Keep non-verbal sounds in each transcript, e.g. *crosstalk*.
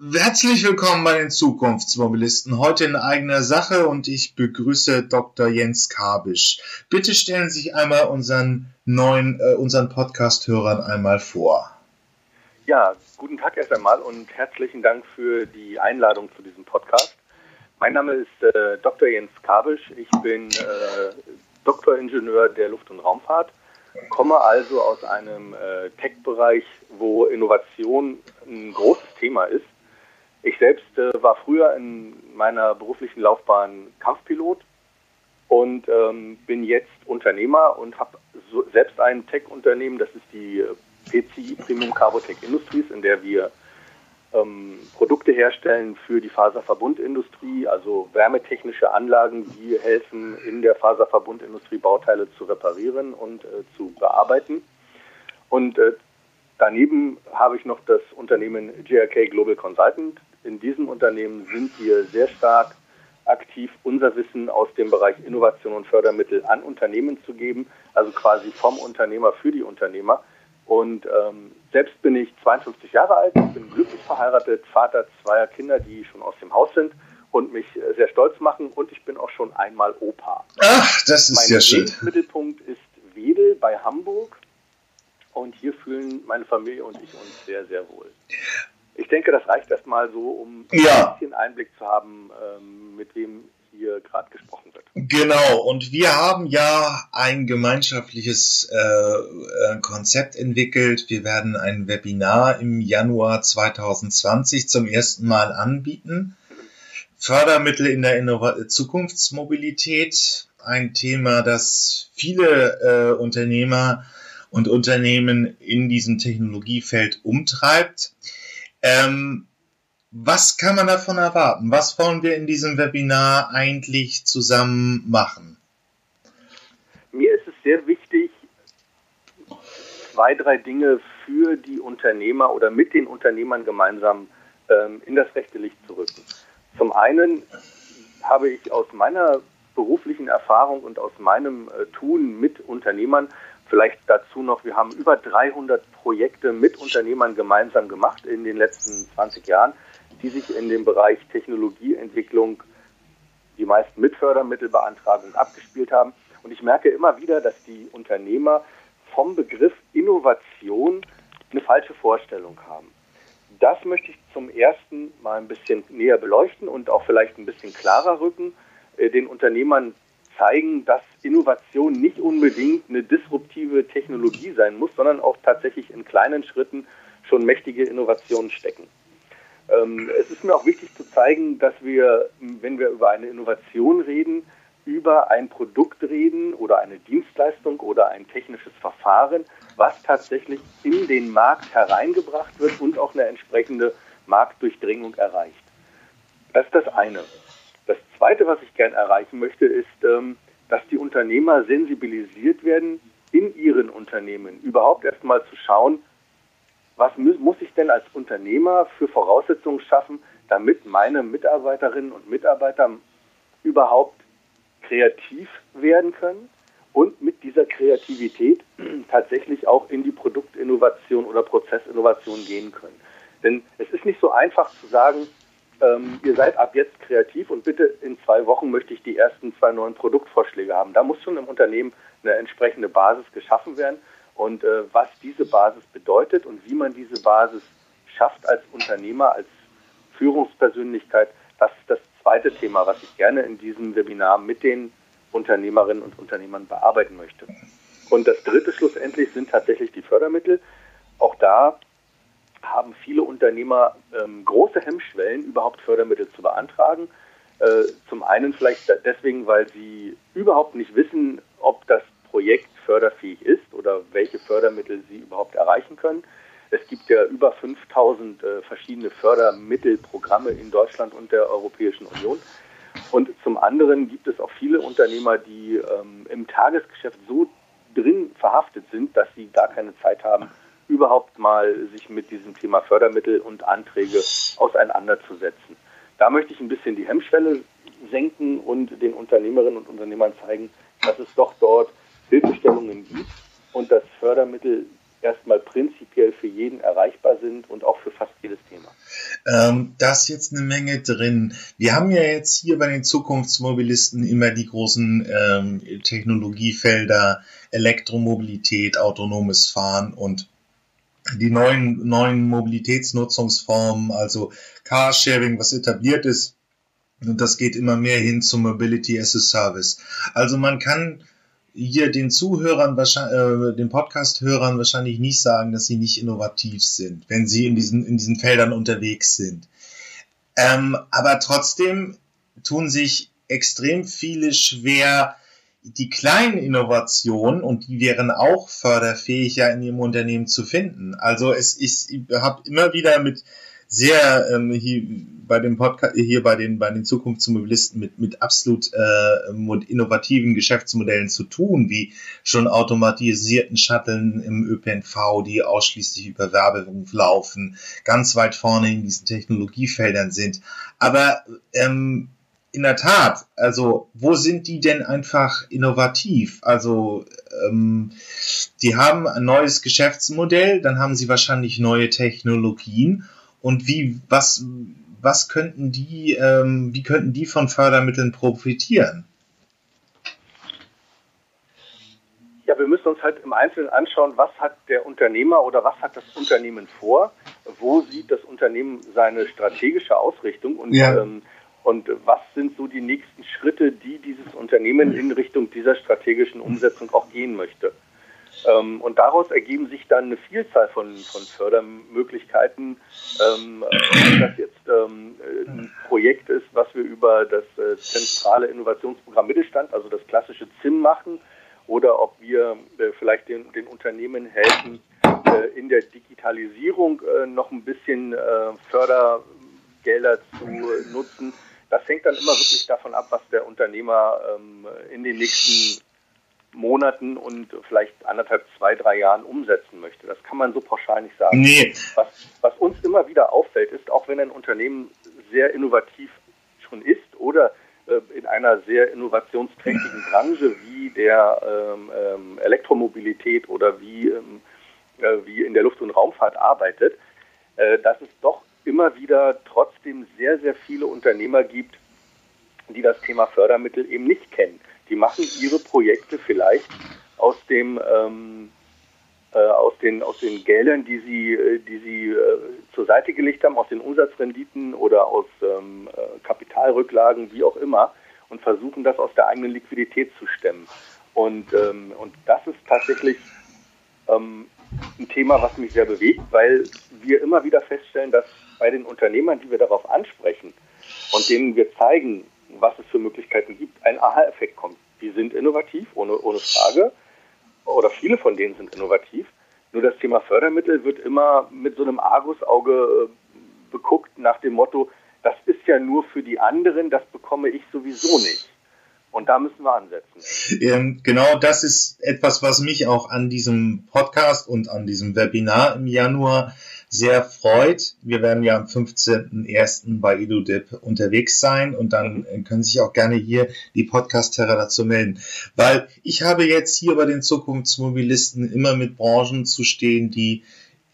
Herzlich willkommen bei den Zukunftsmobilisten. Heute in eigener Sache und ich begrüße Dr. Jens Kabisch. Bitte stellen Sie sich einmal unseren neuen, äh, unseren Podcast-Hörern einmal vor. Ja, guten Tag erst einmal und herzlichen Dank für die Einladung zu diesem Podcast. Mein Name ist äh, Dr. Jens Kabisch. Ich bin äh, Doktoringenieur der Luft- und Raumfahrt, komme also aus einem äh, Tech-Bereich, wo Innovation ein großes Thema ist ich selbst äh, war früher in meiner beruflichen Laufbahn Kampfpilot und ähm, bin jetzt Unternehmer und habe so selbst ein Tech-Unternehmen, das ist die äh, PCI Premium Carbotech Industries, in der wir ähm, Produkte herstellen für die Faserverbundindustrie, also wärmetechnische Anlagen, die helfen, in der Faserverbundindustrie Bauteile zu reparieren und äh, zu bearbeiten. Und äh, daneben habe ich noch das Unternehmen GRK Global Consultant, in diesem Unternehmen sind wir sehr stark aktiv, unser Wissen aus dem Bereich Innovation und Fördermittel an Unternehmen zu geben, also quasi vom Unternehmer für die Unternehmer. Und ähm, selbst bin ich 52 Jahre alt, bin glücklich verheiratet, Vater zweier Kinder, die schon aus dem Haus sind und mich sehr stolz machen. Und ich bin auch schon einmal Opa. Ach, das ist mein ja schön. Mein Mittelpunkt ist Wedel bei Hamburg. Und hier fühlen meine Familie und ich uns sehr, sehr wohl. Ich denke, das reicht erstmal so, um ja. ein bisschen Einblick zu haben, ähm, mit wem hier gerade gesprochen wird. Genau, und wir haben ja ein gemeinschaftliches äh, äh Konzept entwickelt. Wir werden ein Webinar im Januar 2020 zum ersten Mal anbieten. Fördermittel in der Innova Zukunftsmobilität, ein Thema, das viele äh, Unternehmer und Unternehmen in diesem Technologiefeld umtreibt. Ähm, was kann man davon erwarten? Was wollen wir in diesem Webinar eigentlich zusammen machen? Mir ist es sehr wichtig, zwei, drei Dinge für die Unternehmer oder mit den Unternehmern gemeinsam ähm, in das rechte Licht zu rücken. Zum einen habe ich aus meiner beruflichen Erfahrung und aus meinem äh, Tun mit Unternehmern Vielleicht dazu noch, wir haben über 300 Projekte mit Unternehmern gemeinsam gemacht in den letzten 20 Jahren, die sich in dem Bereich Technologieentwicklung die meisten mit Fördermittelbeantragung abgespielt haben. Und ich merke immer wieder, dass die Unternehmer vom Begriff Innovation eine falsche Vorstellung haben. Das möchte ich zum ersten mal ein bisschen näher beleuchten und auch vielleicht ein bisschen klarer rücken, äh, den Unternehmern zeigen, dass Innovation nicht unbedingt eine disruptive Technologie sein muss, sondern auch tatsächlich in kleinen Schritten schon mächtige Innovationen stecken. Ähm, es ist mir auch wichtig zu zeigen, dass wir, wenn wir über eine Innovation reden, über ein Produkt reden oder eine Dienstleistung oder ein technisches Verfahren, was tatsächlich in den Markt hereingebracht wird und auch eine entsprechende Marktdurchdringung erreicht. Das ist das eine. Das Zweite, was ich gerne erreichen möchte, ist, ähm, dass die Unternehmer sensibilisiert werden, in ihren Unternehmen überhaupt erstmal zu schauen, was muss ich denn als Unternehmer für Voraussetzungen schaffen, damit meine Mitarbeiterinnen und Mitarbeiter überhaupt kreativ werden können und mit dieser Kreativität *clears throat* tatsächlich auch in die Produktinnovation oder Prozessinnovation gehen können. Denn es ist nicht so einfach zu sagen, ähm, ihr seid ab jetzt kreativ und bitte in zwei Wochen möchte ich die ersten zwei neuen Produktvorschläge haben. Da muss schon im Unternehmen eine entsprechende Basis geschaffen werden. Und äh, was diese Basis bedeutet und wie man diese Basis schafft als Unternehmer, als Führungspersönlichkeit, das ist das zweite Thema, was ich gerne in diesem Webinar mit den Unternehmerinnen und Unternehmern bearbeiten möchte. Und das dritte schlussendlich sind tatsächlich die Fördermittel. Auch da haben viele Unternehmer ähm, große Hemmschwellen, überhaupt Fördermittel zu beantragen. Äh, zum einen vielleicht deswegen, weil sie überhaupt nicht wissen, ob das Projekt förderfähig ist oder welche Fördermittel sie überhaupt erreichen können. Es gibt ja über 5000 äh, verschiedene Fördermittelprogramme in Deutschland und der Europäischen Union. Und zum anderen gibt es auch viele Unternehmer, die ähm, im Tagesgeschäft so drin verhaftet sind, dass sie gar keine Zeit haben, überhaupt mal sich mit diesem Thema Fördermittel und Anträge auseinanderzusetzen. Da möchte ich ein bisschen die Hemmschwelle senken und den Unternehmerinnen und Unternehmern zeigen, dass es doch dort Hilfestellungen gibt und dass Fördermittel erstmal prinzipiell für jeden erreichbar sind und auch für fast jedes Thema. Ähm, da ist jetzt eine Menge drin. Wir haben ja jetzt hier bei den Zukunftsmobilisten immer die großen ähm, Technologiefelder Elektromobilität, autonomes Fahren und die neuen, neuen Mobilitätsnutzungsformen, also Carsharing, was etabliert ist. Und das geht immer mehr hin zu Mobility as a Service. Also man kann hier den Zuhörern, äh, den Podcast-Hörern wahrscheinlich nicht sagen, dass sie nicht innovativ sind, wenn sie in diesen, in diesen Feldern unterwegs sind. Ähm, aber trotzdem tun sich extrem viele schwer, die kleinen Innovationen und die wären auch förderfähig ja in ihrem Unternehmen zu finden. Also es ist, ich habe immer wieder mit sehr ähm, hier bei dem Podcast hier bei den bei den Zukunftsmobilisten mit mit absolut äh, innovativen Geschäftsmodellen zu tun, wie schon automatisierten Shuttlen im ÖPNV, die ausschließlich über Werbung laufen, ganz weit vorne in diesen Technologiefeldern sind. Aber ähm, in der Tat, also wo sind die denn einfach innovativ? Also ähm, die haben ein neues Geschäftsmodell, dann haben sie wahrscheinlich neue Technologien und wie, was, was könnten die, ähm, wie könnten die von Fördermitteln profitieren? Ja, wir müssen uns halt im Einzelnen anschauen, was hat der Unternehmer oder was hat das Unternehmen vor, wo sieht das Unternehmen seine strategische Ausrichtung und, ja. ähm, und was sind so die nächsten Schritte, die dieses Unternehmen in Richtung dieser strategischen Umsetzung auch gehen möchte. Ähm, und daraus ergeben sich dann eine Vielzahl von, von Fördermöglichkeiten. Ähm, ob das jetzt ähm, ein Projekt ist, was wir über das äh, zentrale Innovationsprogramm Mittelstand, also das klassische ZIM machen, oder ob wir äh, vielleicht den, den Unternehmen helfen, äh, in der Digitalisierung äh, noch ein bisschen äh, Fördergelder zu nutzen. Das hängt dann immer wirklich davon ab, was der Unternehmer ähm, in den nächsten Monaten und vielleicht anderthalb, zwei, drei Jahren umsetzen möchte. Das kann man so pauschal nicht sagen. Nee. Was, was uns immer wieder auffällt, ist, auch wenn ein Unternehmen sehr innovativ schon ist oder äh, in einer sehr innovationsträchtigen Branche wie der ähm, ähm, Elektromobilität oder wie, ähm, äh, wie in der Luft- und Raumfahrt arbeitet, äh, dass es doch immer wieder trotzdem sehr, sehr viele Unternehmer gibt, die das Thema Fördermittel eben nicht kennen die machen ihre Projekte vielleicht aus dem ähm, äh, aus den aus den Geldern, die sie äh, die sie äh, zur Seite gelegt haben, aus den Umsatzrenditen oder aus ähm, äh, Kapitalrücklagen, wie auch immer, und versuchen das aus der eigenen Liquidität zu stemmen. Und ähm, und das ist tatsächlich ähm, ein Thema, was mich sehr bewegt, weil wir immer wieder feststellen, dass bei den Unternehmern, die wir darauf ansprechen und denen wir zeigen, was es für Möglichkeiten gibt, ein Aha-Effekt kommt. Die sind innovativ, ohne, ohne Frage, oder viele von denen sind innovativ. Nur das Thema Fördermittel wird immer mit so einem Argusauge äh, beguckt nach dem Motto, das ist ja nur für die anderen, das bekomme ich sowieso nicht. Und da müssen wir ansetzen. Ähm, genau das ist etwas, was mich auch an diesem Podcast und an diesem Webinar im Januar sehr freut. Wir werden ja am 15.01. bei EduDip unterwegs sein und dann können sich auch gerne hier die Podcast-Terra dazu melden. Weil ich habe jetzt hier bei den Zukunftsmobilisten immer mit Branchen zu stehen, die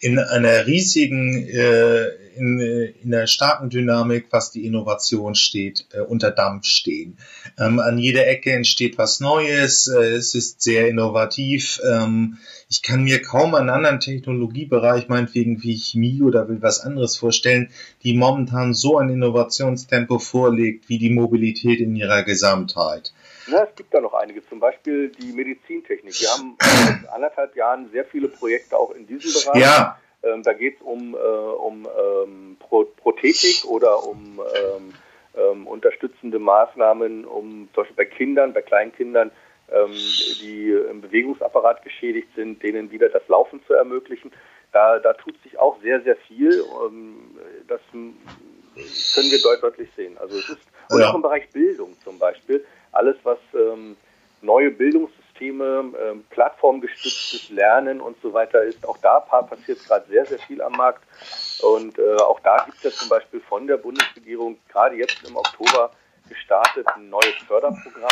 in einer riesigen, äh, in, in einer starken Dynamik, was die Innovation steht, äh, unter Dampf stehen. Ähm, an jeder Ecke entsteht was Neues, äh, es ist sehr innovativ. Ähm, ich kann mir kaum einen anderen Technologiebereich, meinetwegen wie Chemie oder will was anderes vorstellen, die momentan so ein Innovationstempo vorlegt wie die Mobilität in ihrer Gesamtheit. Na, es gibt da noch einige, zum Beispiel die Medizintechnik. Wir haben seit anderthalb Jahren sehr viele Projekte auch in diesem Bereich. Ja. Ähm, da geht es um, äh, um ähm, Pro Prothetik oder um ähm, ähm, unterstützende Maßnahmen, um zum Beispiel bei Kindern, bei Kleinkindern, ähm, die im Bewegungsapparat geschädigt sind, denen wieder das Laufen zu ermöglichen. Da, da tut sich auch sehr, sehr viel. Ähm, das können wir deutlich sehen. Also es ist und ja. auch im Bereich Bildung zum Beispiel alles, was ähm, neue Bildungssysteme, ähm, plattformgestütztes Lernen und so weiter ist. Auch da passiert gerade sehr, sehr viel am Markt. Und äh, auch da gibt es ja zum Beispiel von der Bundesregierung gerade jetzt im Oktober gestartet ein neues Förderprogramm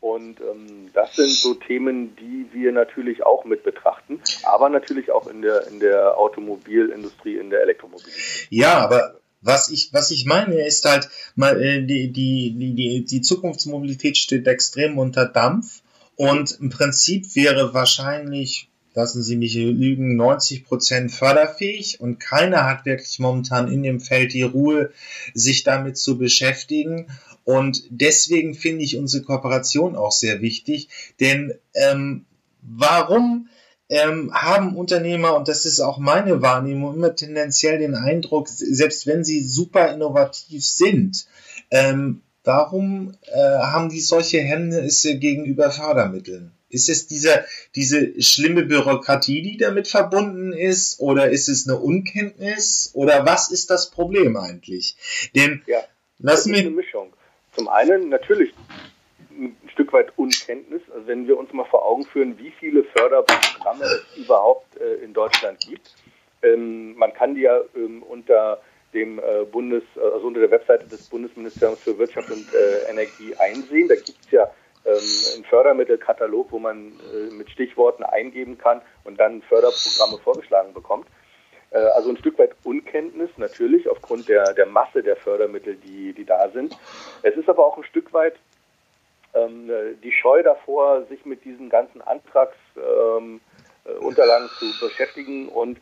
Und ähm, das sind so Themen, die wir natürlich auch mit betrachten, aber natürlich auch in der, in der Automobilindustrie, in der Elektromobilität. Ja, aber was ich, was ich meine, ist halt, mal, äh, die, die, die, die Zukunftsmobilität steht extrem unter Dampf. Und im Prinzip wäre wahrscheinlich lassen Sie mich lügen, 90 Prozent förderfähig. Und keiner hat wirklich momentan in dem Feld die Ruhe, sich damit zu beschäftigen. Und deswegen finde ich unsere Kooperation auch sehr wichtig, denn ähm, warum ähm, haben Unternehmer, und das ist auch meine Wahrnehmung, immer tendenziell den Eindruck, selbst wenn sie super innovativ sind, ähm, warum äh, haben die solche Hemmnisse gegenüber Fördermitteln? Ist es diese, diese schlimme Bürokratie, die damit verbunden ist? Oder ist es eine Unkenntnis? Oder was ist das Problem eigentlich? Denn, ja, das ist eine Mischung. Zum einen natürlich Stück weit Unkenntnis. Also wenn wir uns mal vor Augen führen, wie viele Förderprogramme es überhaupt äh, in Deutschland gibt. Ähm, man kann die ja ähm, unter dem äh, Bundes, also unter der Webseite des Bundesministeriums für Wirtschaft und äh, Energie einsehen. Da gibt es ja ähm, einen Fördermittelkatalog, wo man äh, mit Stichworten eingeben kann und dann Förderprogramme vorgeschlagen bekommt. Äh, also ein Stück weit Unkenntnis natürlich aufgrund der, der Masse der Fördermittel, die, die da sind. Es ist aber auch ein Stück weit ähm, die Scheu davor, sich mit diesen ganzen Antragsunterlagen ähm, äh, zu beschäftigen. Und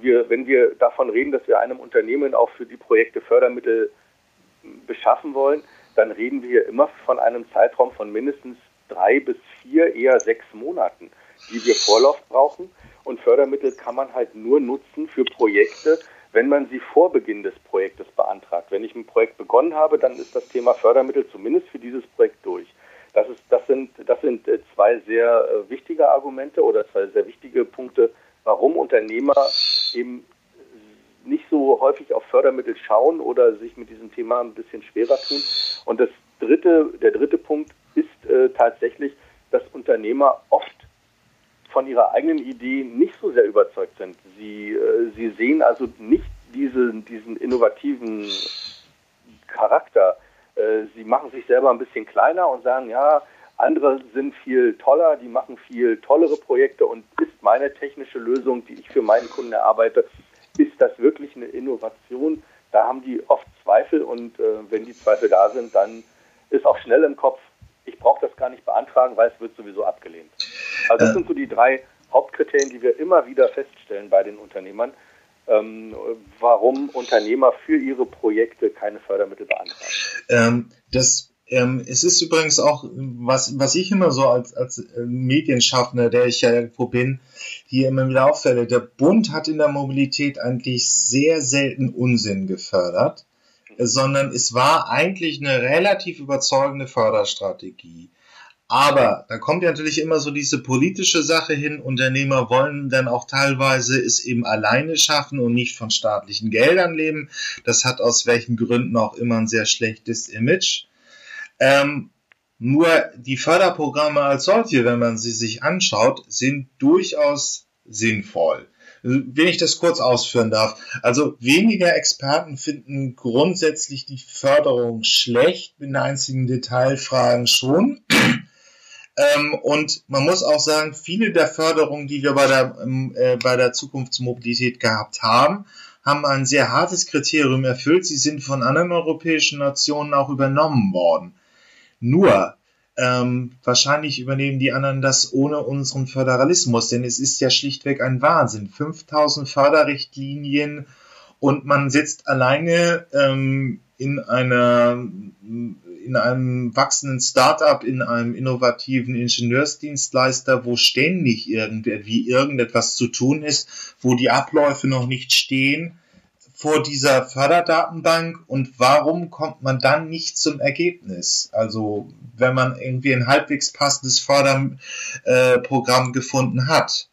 wir, wenn wir davon reden, dass wir einem Unternehmen auch für die Projekte Fördermittel beschaffen wollen, dann reden wir immer von einem Zeitraum von mindestens drei bis vier, eher sechs Monaten, die wir Vorlauf brauchen. Und Fördermittel kann man halt nur nutzen für Projekte, wenn man sie vor Beginn des Projektes beantragt. Wenn ich ein Projekt begonnen habe, dann ist das Thema Fördermittel zumindest für dieses Projekt durch. Das, ist, das, sind, das sind äh, zwei sehr äh, wichtige Argumente oder zwei sehr wichtige Punkte, warum Unternehmer eben nicht so häufig auf Fördermittel schauen oder sich mit diesem Thema ein bisschen schwerer tun. Und das dritte, der dritte Punkt ist äh, tatsächlich, dass Unternehmer oft von ihrer eigenen Idee nicht so sehr überzeugt sind. Sie, äh, sie sehen also nicht diese, diesen innovativen Charakter. Äh, sie machen sich selber ein bisschen kleiner und sagen, ja, andere sind viel toller, die machen viel tollere Projekte und ist meine technische Lösung, die ich für meinen Kunden erarbeite, ist das wirklich eine Innovation? Da haben die oft Zweifel und äh, wenn die Zweifel da sind, dann ist auch schnell im Kopf, ich brauche das gar nicht beantragen, weil es wird sowieso abgelehnt. Also das äh. sind so die drei Hauptkriterien, die wir immer wieder feststellen bei den Unternehmern, ähm, warum Unternehmer für ihre Projekte keine Fördermittel beantragen. Ähm, das ähm, es ist übrigens auch, was, was ich immer so als, als äh, Medienschaffender, der ich ja irgendwo bin, hier immer wieder auffälle, der Bund hat in der Mobilität eigentlich sehr selten Unsinn gefördert, sondern es war eigentlich eine relativ überzeugende Förderstrategie. Aber da kommt ja natürlich immer so diese politische Sache hin. Unternehmer wollen dann auch teilweise es eben alleine schaffen und nicht von staatlichen Geldern leben. Das hat aus welchen Gründen auch immer ein sehr schlechtes Image. Ähm, nur die Förderprogramme als solche, wenn man sie sich anschaut, sind durchaus sinnvoll. Wenn ich das kurz ausführen darf. Also weniger Experten finden grundsätzlich die Förderung schlecht, in einzigen Detailfragen schon. Ähm, und man muss auch sagen, viele der Förderungen, die wir bei der, ähm, äh, bei der Zukunftsmobilität gehabt haben, haben ein sehr hartes Kriterium erfüllt. Sie sind von anderen europäischen Nationen auch übernommen worden. Nur, ähm, wahrscheinlich übernehmen die anderen das ohne unseren Föderalismus, denn es ist ja schlichtweg ein Wahnsinn. 5000 Förderrichtlinien und man sitzt alleine ähm, in einer in einem wachsenden Startup, in einem innovativen Ingenieursdienstleister, wo ständig irgendwie irgendetwas zu tun ist, wo die Abläufe noch nicht stehen vor dieser Förderdatenbank und warum kommt man dann nicht zum Ergebnis? Also wenn man irgendwie ein halbwegs passendes Förderprogramm äh, gefunden hat.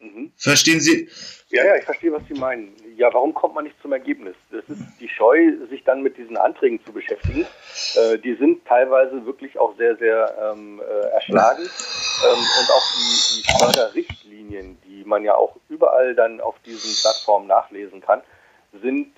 Mhm. Verstehen Sie? Ja, ja, ich verstehe, was Sie meinen. Ja, warum kommt man nicht zum Ergebnis? Das ist die Scheu, sich dann mit diesen Anträgen zu beschäftigen. Äh, die sind teilweise wirklich auch sehr, sehr ähm, äh, erschlagen. Ähm, und auch die, die Förderrichtlinien, die man ja auch überall dann auf diesen Plattformen nachlesen kann, sind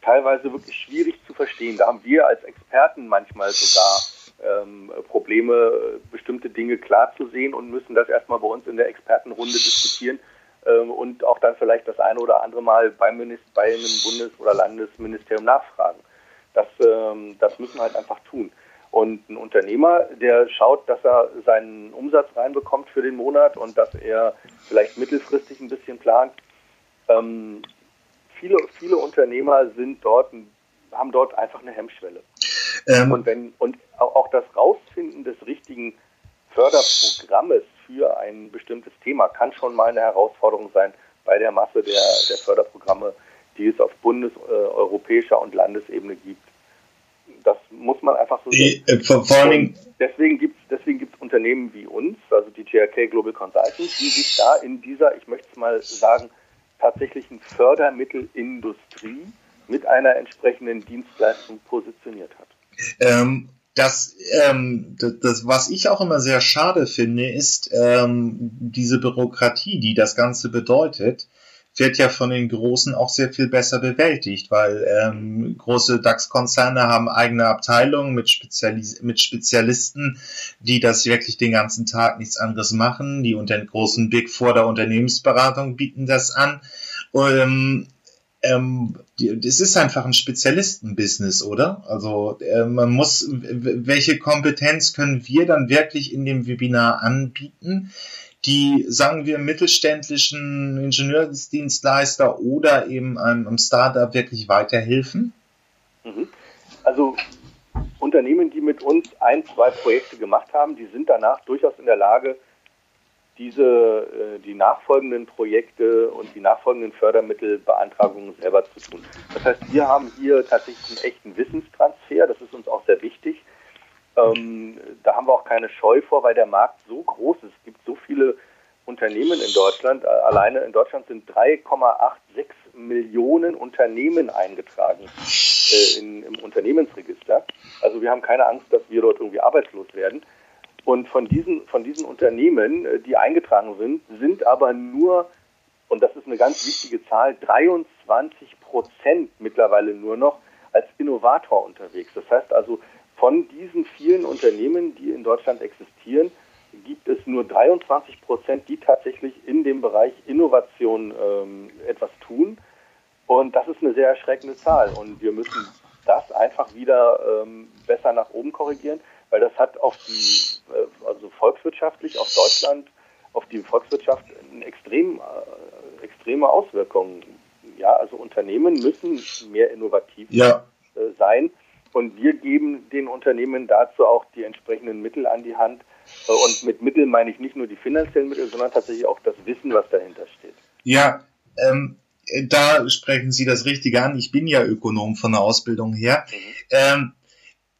teilweise wirklich schwierig zu verstehen. Da haben wir als Experten manchmal sogar ähm, Probleme, bestimmte Dinge klar zu sehen und müssen das erstmal bei uns in der Expertenrunde diskutieren und auch dann vielleicht das eine oder andere Mal beim Minister, bei einem Bundes- oder Landesministerium nachfragen. Das, ähm, das müssen wir halt einfach tun. Und ein Unternehmer, der schaut, dass er seinen Umsatz reinbekommt für den Monat und dass er vielleicht mittelfristig ein bisschen plant. Ähm, viele, viele Unternehmer sind dort, haben dort einfach eine Hemmschwelle. Ähm. Und, wenn, und auch das Rausfinden des richtigen Förderprogrammes für ein bestimmtes Thema kann schon mal eine Herausforderung sein bei der Masse der, der Förderprogramme, die es auf bundes-, äh, europäischer und Landesebene gibt. Das muss man einfach so sehen. Äh, vor, vor allen deswegen gibt es deswegen gibt's Unternehmen wie uns, also die GRK Global Consultants, die sich da in dieser, ich möchte es mal sagen, tatsächlichen Fördermittelindustrie mit einer entsprechenden Dienstleistung positioniert hat. Ähm, das, ähm, das, das, was ich auch immer sehr schade finde, ist ähm, diese Bürokratie, die das Ganze bedeutet, wird ja von den Großen auch sehr viel besser bewältigt, weil ähm, große DAX-Konzerne haben eigene Abteilungen mit, Spezialis mit Spezialisten, die das wirklich den ganzen Tag nichts anderes machen. Die unter den großen Big Four der Unternehmensberatung bieten das an. Ähm, ähm, es ist einfach ein Spezialistenbusiness, oder? Also äh, man muss, welche Kompetenz können wir dann wirklich in dem Webinar anbieten, die, sagen wir, mittelständischen Ingenieursdienstleister oder eben einem Startup wirklich weiterhelfen? Mhm. Also Unternehmen, die mit uns ein, zwei Projekte gemacht haben, die sind danach durchaus in der Lage, diese, äh, die nachfolgenden Projekte und die nachfolgenden Fördermittelbeantragungen selber zu tun. Das heißt, wir haben hier tatsächlich einen echten Wissenstransfer, das ist uns auch sehr wichtig. Ähm, da haben wir auch keine Scheu vor, weil der Markt so groß ist. Es gibt so viele Unternehmen in Deutschland. Alleine in Deutschland sind 3,86 Millionen Unternehmen eingetragen äh, in, im Unternehmensregister. Also wir haben keine Angst, dass wir dort irgendwie arbeitslos werden. Und von diesen, von diesen Unternehmen, äh, die eingetragen sind, sind aber nur, und das ist eine ganz wichtige Zahl, 23 Prozent mittlerweile nur noch als Innovator unterwegs. Das heißt also, von diesen vielen Unternehmen, die in Deutschland existieren, gibt es nur 23 Prozent, die tatsächlich in dem Bereich Innovation ähm, etwas tun. Und das ist eine sehr erschreckende Zahl. Und wir müssen das einfach wieder ähm, besser nach oben korrigieren weil das hat auf die, äh, also volkswirtschaftlich, auf Deutschland, auf die Volkswirtschaft eine extrem, äh, extreme Auswirkungen. Ja, also Unternehmen müssen mehr innovativ ja. Äh, sein und wir geben den Unternehmen dazu auch die entsprechenden Mittel an die Hand. Und mit Mitteln meine ich nicht nur die finanziellen Mittel, sondern tatsächlich auch das Wissen, was dahinter steht. Ja, ähm, da sprechen Sie das Richtige an. Ich bin ja Ökonom von der Ausbildung her. Mhm. Ähm,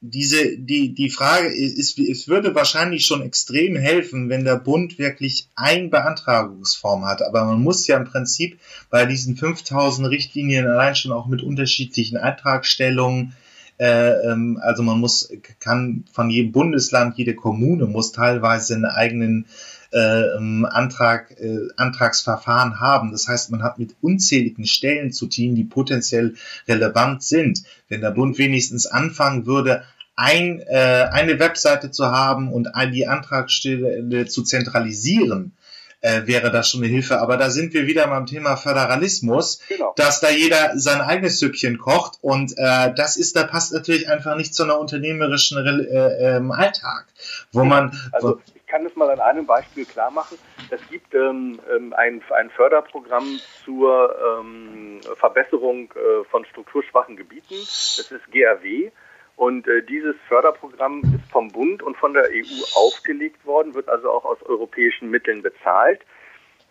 diese, die, die Frage ist, es würde wahrscheinlich schon extrem helfen, wenn der Bund wirklich ein Beantragungsform hat. Aber man muss ja im Prinzip bei diesen 5000 Richtlinien allein schon auch mit unterschiedlichen Antragstellungen äh, ähm, also man muss, kann von jedem Bundesland, jede Kommune muss teilweise einen eigenen äh, ähm, Antrag, äh, Antragsverfahren haben. Das heißt, man hat mit unzähligen Stellen zu tun, die potenziell relevant sind. Wenn der Bund wenigstens anfangen würde, ein, äh, eine Webseite zu haben und die Antragsstelle zu zentralisieren, äh, wäre das schon eine Hilfe. Aber da sind wir wieder beim Thema Föderalismus, genau. dass da jeder sein eigenes Süppchen kocht und äh, das ist, da passt natürlich einfach nicht zu einer unternehmerischen äh, ähm, Alltag, wo man. Also ich kann das mal an einem Beispiel klar machen. Es gibt ähm, ähm, ein, ein Förderprogramm zur ähm, Verbesserung äh, von strukturschwachen Gebieten. Das ist GRW. Und äh, dieses Förderprogramm ist vom Bund und von der EU aufgelegt worden, wird also auch aus europäischen Mitteln bezahlt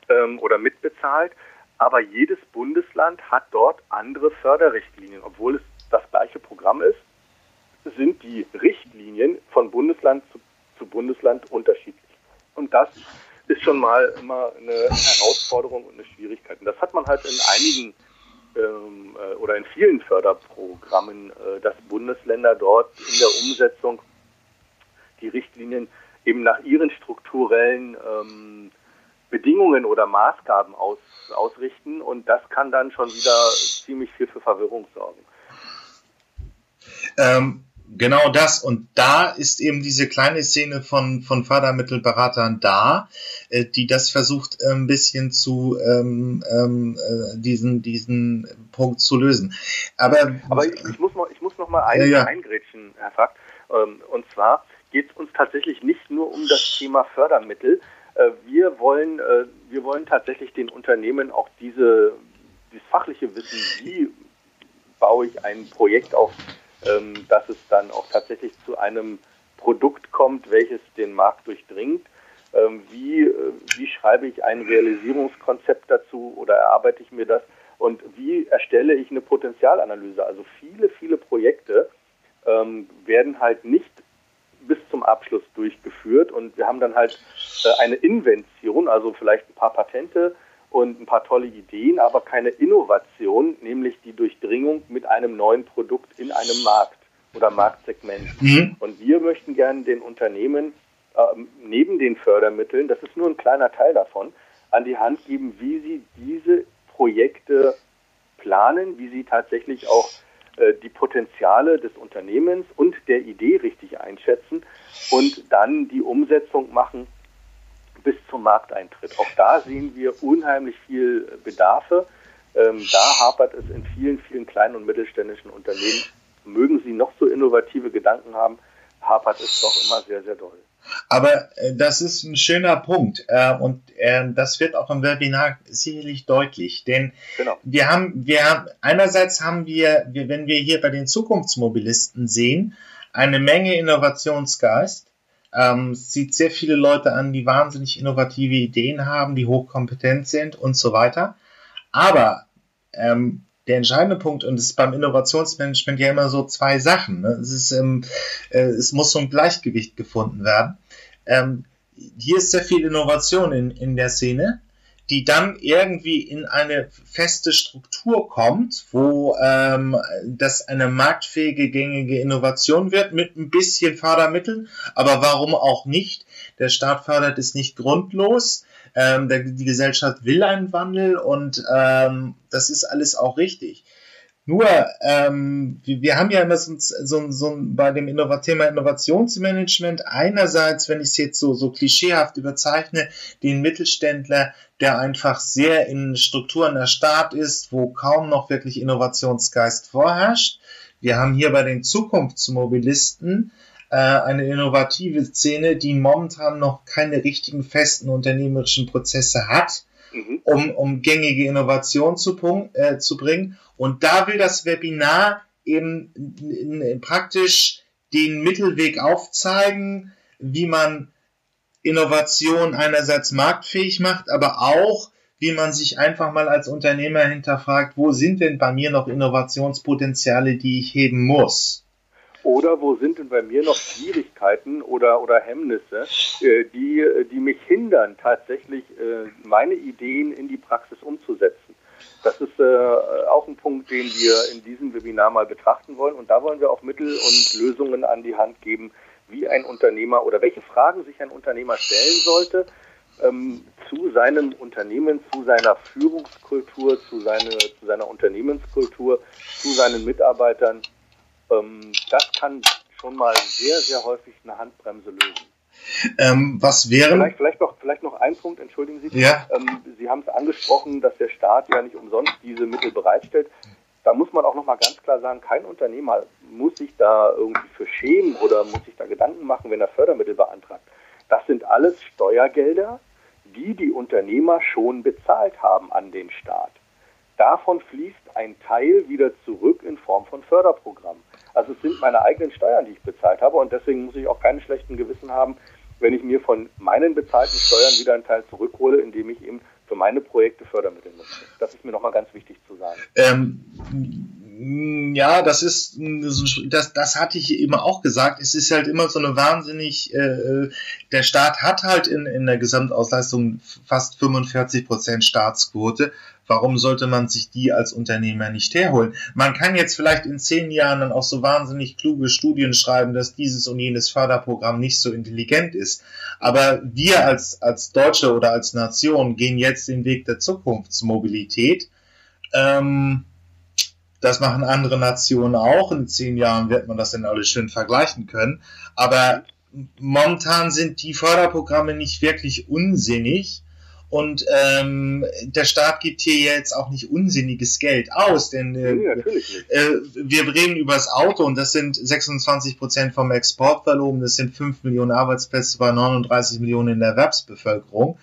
ähm, oder mitbezahlt. Aber jedes Bundesland hat dort andere Förderrichtlinien. Obwohl es das gleiche Programm ist, sind die Richtlinien von Bundesland zu, zu Bundesland unterschiedlich. Und das ist schon mal immer eine Herausforderung und eine Schwierigkeit. Und das hat man halt in einigen ähm, äh, oder in vielen Förderprogrammen, äh, dass Bundesländer dort in der Umsetzung die Richtlinien eben nach ihren strukturellen ähm, Bedingungen oder Maßgaben aus, ausrichten und das kann dann schon wieder ziemlich viel für Verwirrung sorgen. Ähm, Genau das. Und da ist eben diese kleine Szene von, von Fördermittelberatern da, äh, die das versucht, äh, ein bisschen zu ähm, ähm, äh, diesen, diesen Punkt zu lösen. Aber, Aber ich, ich muss noch, ich muss noch mal ein, ja, eingrätschen, Herr Fakt. Ähm, und zwar geht es uns tatsächlich nicht nur um das Thema Fördermittel. Äh, wir wollen, äh, wir wollen tatsächlich den Unternehmen auch diese, dieses fachliche Wissen, wie baue ich ein Projekt auf, ähm, dass es dann auch tatsächlich zu einem Produkt kommt, welches den Markt durchdringt. Ähm, wie, äh, wie schreibe ich ein Realisierungskonzept dazu oder erarbeite ich mir das? Und wie erstelle ich eine Potenzialanalyse? Also viele, viele Projekte ähm, werden halt nicht bis zum Abschluss durchgeführt und wir haben dann halt äh, eine Invention, also vielleicht ein paar Patente und ein paar tolle Ideen, aber keine Innovation, nämlich die Durchdringung mit einem neuen Produkt in einem Markt oder Marktsegment. Mhm. Und wir möchten gerne den Unternehmen äh, neben den Fördermitteln, das ist nur ein kleiner Teil davon, an die Hand geben, wie sie diese Projekte planen, wie sie tatsächlich auch äh, die Potenziale des Unternehmens und der Idee richtig einschätzen und dann die Umsetzung machen bis zum Markteintritt. Auch da sehen wir unheimlich viel Bedarfe. Ähm, da hapert es in vielen, vielen kleinen und mittelständischen Unternehmen. Mögen sie noch so innovative Gedanken haben, hapert es doch immer sehr, sehr doll. Aber äh, das ist ein schöner Punkt äh, und äh, das wird auch im Webinar sicherlich deutlich, denn genau. wir haben, wir haben, einerseits haben wir, wir, wenn wir hier bei den Zukunftsmobilisten sehen, eine Menge Innovationsgeist. Ähm, sieht sehr viele Leute an, die wahnsinnig innovative Ideen haben, die hochkompetent sind und so weiter. Aber ähm, der entscheidende Punkt, und es ist beim Innovationsmanagement ja immer so zwei Sachen. Ne? Es, ist, ähm, äh, es muss so ein Gleichgewicht gefunden werden. Ähm, hier ist sehr viel Innovation in, in der Szene, die dann irgendwie in eine feste Struktur kommt, wo ähm, das eine marktfähige, gängige Innovation wird mit ein bisschen Fördermitteln. Aber warum auch nicht? Der Staat fördert es nicht grundlos. Ähm, der, die Gesellschaft will einen Wandel und ähm, das ist alles auch richtig. Nur, ähm, wir, wir haben ja immer so, so, so bei dem Innov Thema Innovationsmanagement einerseits, wenn ich es jetzt so, so klischeehaft überzeichne, den Mittelständler, der einfach sehr in Strukturen der Staat ist, wo kaum noch wirklich Innovationsgeist vorherrscht. Wir haben hier bei den Zukunftsmobilisten äh, eine innovative Szene, die momentan noch keine richtigen festen unternehmerischen Prozesse hat, mhm. um, um gängige Innovation zu, äh, zu bringen. Und da will das Webinar eben praktisch den Mittelweg aufzeigen, wie man Innovation einerseits marktfähig macht, aber auch, wie man sich einfach mal als Unternehmer hinterfragt, wo sind denn bei mir noch Innovationspotenziale, die ich heben muss? Oder wo sind denn bei mir noch Schwierigkeiten oder, oder Hemmnisse, äh, die, die mich hindern, tatsächlich äh, meine Ideen in die Praxis umzusetzen? Das ist äh, auch ein Punkt, den wir in diesem Webinar mal betrachten wollen. Und da wollen wir auch Mittel und Lösungen an die Hand geben, wie ein Unternehmer oder welche Fragen sich ein Unternehmer stellen sollte ähm, zu seinem Unternehmen, zu seiner Führungskultur, zu, seine, zu seiner Unternehmenskultur, zu seinen Mitarbeitern ähm, das kann schon mal sehr, sehr häufig eine Handbremse lösen. Ähm, was wären? Vielleicht, vielleicht, noch, vielleicht noch ein Punkt, entschuldigen Sie. Ja. Ähm, Sie haben es angesprochen, dass der Staat ja nicht umsonst diese Mittel bereitstellt. Da muss man auch noch mal ganz klar sagen, kein Unternehmer muss sich da irgendwie für schämen oder muss sich da Gedanken machen, wenn er Fördermittel beantragt. Das sind alles Steuergelder, die die Unternehmer schon bezahlt haben an den Staat. Davon fließt ein Teil wieder zurück in Form von Förderprogrammen. Also es sind meine eigenen Steuern, die ich bezahlt habe und deswegen muss ich auch keinen schlechten Gewissen haben, wenn ich mir von meinen bezahlten Steuern wieder einen Teil zurückhole, indem ich eben für meine Projekte Fördermittel nutze. Das ist mir nochmal ganz wichtig zu sagen. Ähm, ja, das ist, das, das hatte ich eben auch gesagt. Es ist halt immer so eine wahnsinnig, äh, der Staat hat halt in, in der Gesamtausleistung fast 45 Prozent Staatsquote Warum sollte man sich die als Unternehmer nicht herholen? Man kann jetzt vielleicht in zehn Jahren dann auch so wahnsinnig kluge Studien schreiben, dass dieses und jenes Förderprogramm nicht so intelligent ist. Aber wir als, als Deutsche oder als Nation gehen jetzt den Weg der Zukunftsmobilität. Ähm, Das machen andere Nationen auch. In zehn Jahren wird man das dann alles schön vergleichen können. Aber momentan sind die Förderprogramme nicht wirklich unsinnig. Und ähm, der Staat gibt hier jetzt auch nicht unsinniges Geld aus, denn äh, äh, wir reden über das Auto und das sind 26 Prozent vom Exportvolumen, das sind 5 Millionen Arbeitsplätze bei 39 Millionen in der Erwerbsbevölkerung.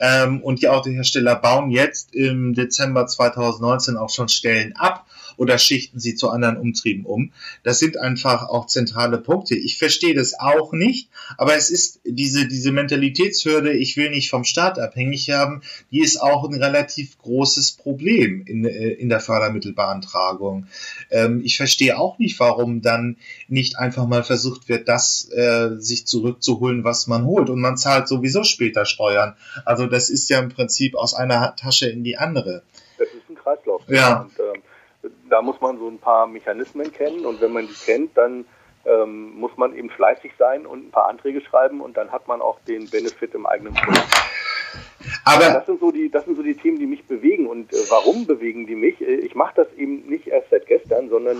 Ähm, und die Autohersteller bauen jetzt im Dezember 2019 auch schon Stellen ab oder schichten sie zu anderen Umtrieben um. Das sind einfach auch zentrale Punkte. Ich verstehe das auch nicht, aber es ist diese, diese Mentalitätshürde, ich will nicht vom Staat abhängig haben, die ist auch ein relativ großes Problem in, äh, in der Fördermittelbeantragung. Ähm, ich verstehe auch nicht, warum dann nicht einfach mal versucht wird, das äh, sich zurückzuholen, was man holt. Und man zahlt sowieso später Steuern. Also das ist ja im Prinzip aus einer Tasche in die andere. Das ist ein Kreislauf. Ja. Und, ähm, da muss man so ein paar Mechanismen kennen und wenn man die kennt, dann ähm, muss man eben fleißig sein und ein paar Anträge schreiben und dann hat man auch den Benefit im eigenen Produkt. Aber das sind so die, das sind so die Themen, die mich bewegen. Und äh, warum bewegen die mich? Äh, ich mache das eben nicht erst seit gestern, sondern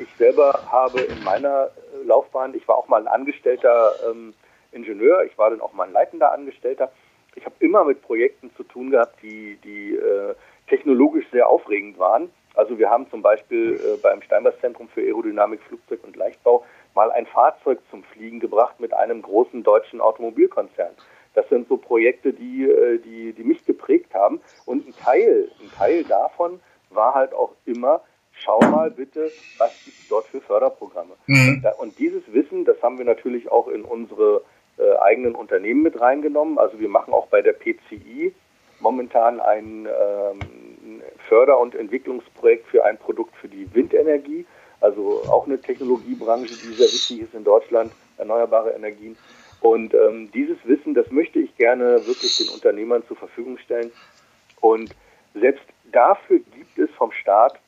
ich selber habe in meiner äh, Laufbahn, ich war auch mal ein angestellter ähm, Ingenieur, ich war dann auch mal ein leitender Angestellter. Ich habe immer mit Projekten zu tun gehabt, die, die äh, technologisch sehr aufregend waren. Also wir haben zum Beispiel äh, beim Steinbach Zentrum für Aerodynamik, Flugzeug und Leichtbau mal ein Fahrzeug zum Fliegen gebracht mit einem großen deutschen Automobilkonzern. Das sind so Projekte, die, äh, die, die mich geprägt haben. Und ein Teil, ein Teil davon war halt auch immer, schau mal bitte, was gibt es dort für Förderprogramme. Mhm. Und dieses Wissen, das haben wir natürlich auch in unsere äh, eigenen Unternehmen mit reingenommen. Also wir machen auch bei der PCI momentan ein ähm, Förder- und Entwicklungsprojekt für ein Produkt für die Windenergie, also auch eine Technologiebranche, die sehr wichtig ist in Deutschland, erneuerbare Energien. Und ähm, dieses Wissen, das möchte ich gerne wirklich den Unternehmern zur Verfügung stellen. Und selbst dafür gibt es vom Staat,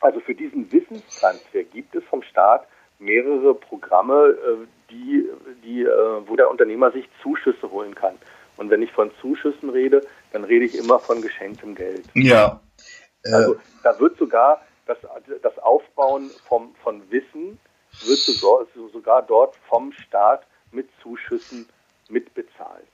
also für diesen Wissenstransfer gibt es vom Staat mehrere Programme, äh, die, die, äh, wo der Unternehmer sich Zuschüsse holen kann. Und wenn ich von Zuschüssen rede, dann rede ich immer von geschenktem Geld. Ja. Also äh. da wird sogar das, das Aufbauen vom, von Wissen wird sogar, sogar dort vom Staat mit Zuschüssen mitbezahlt.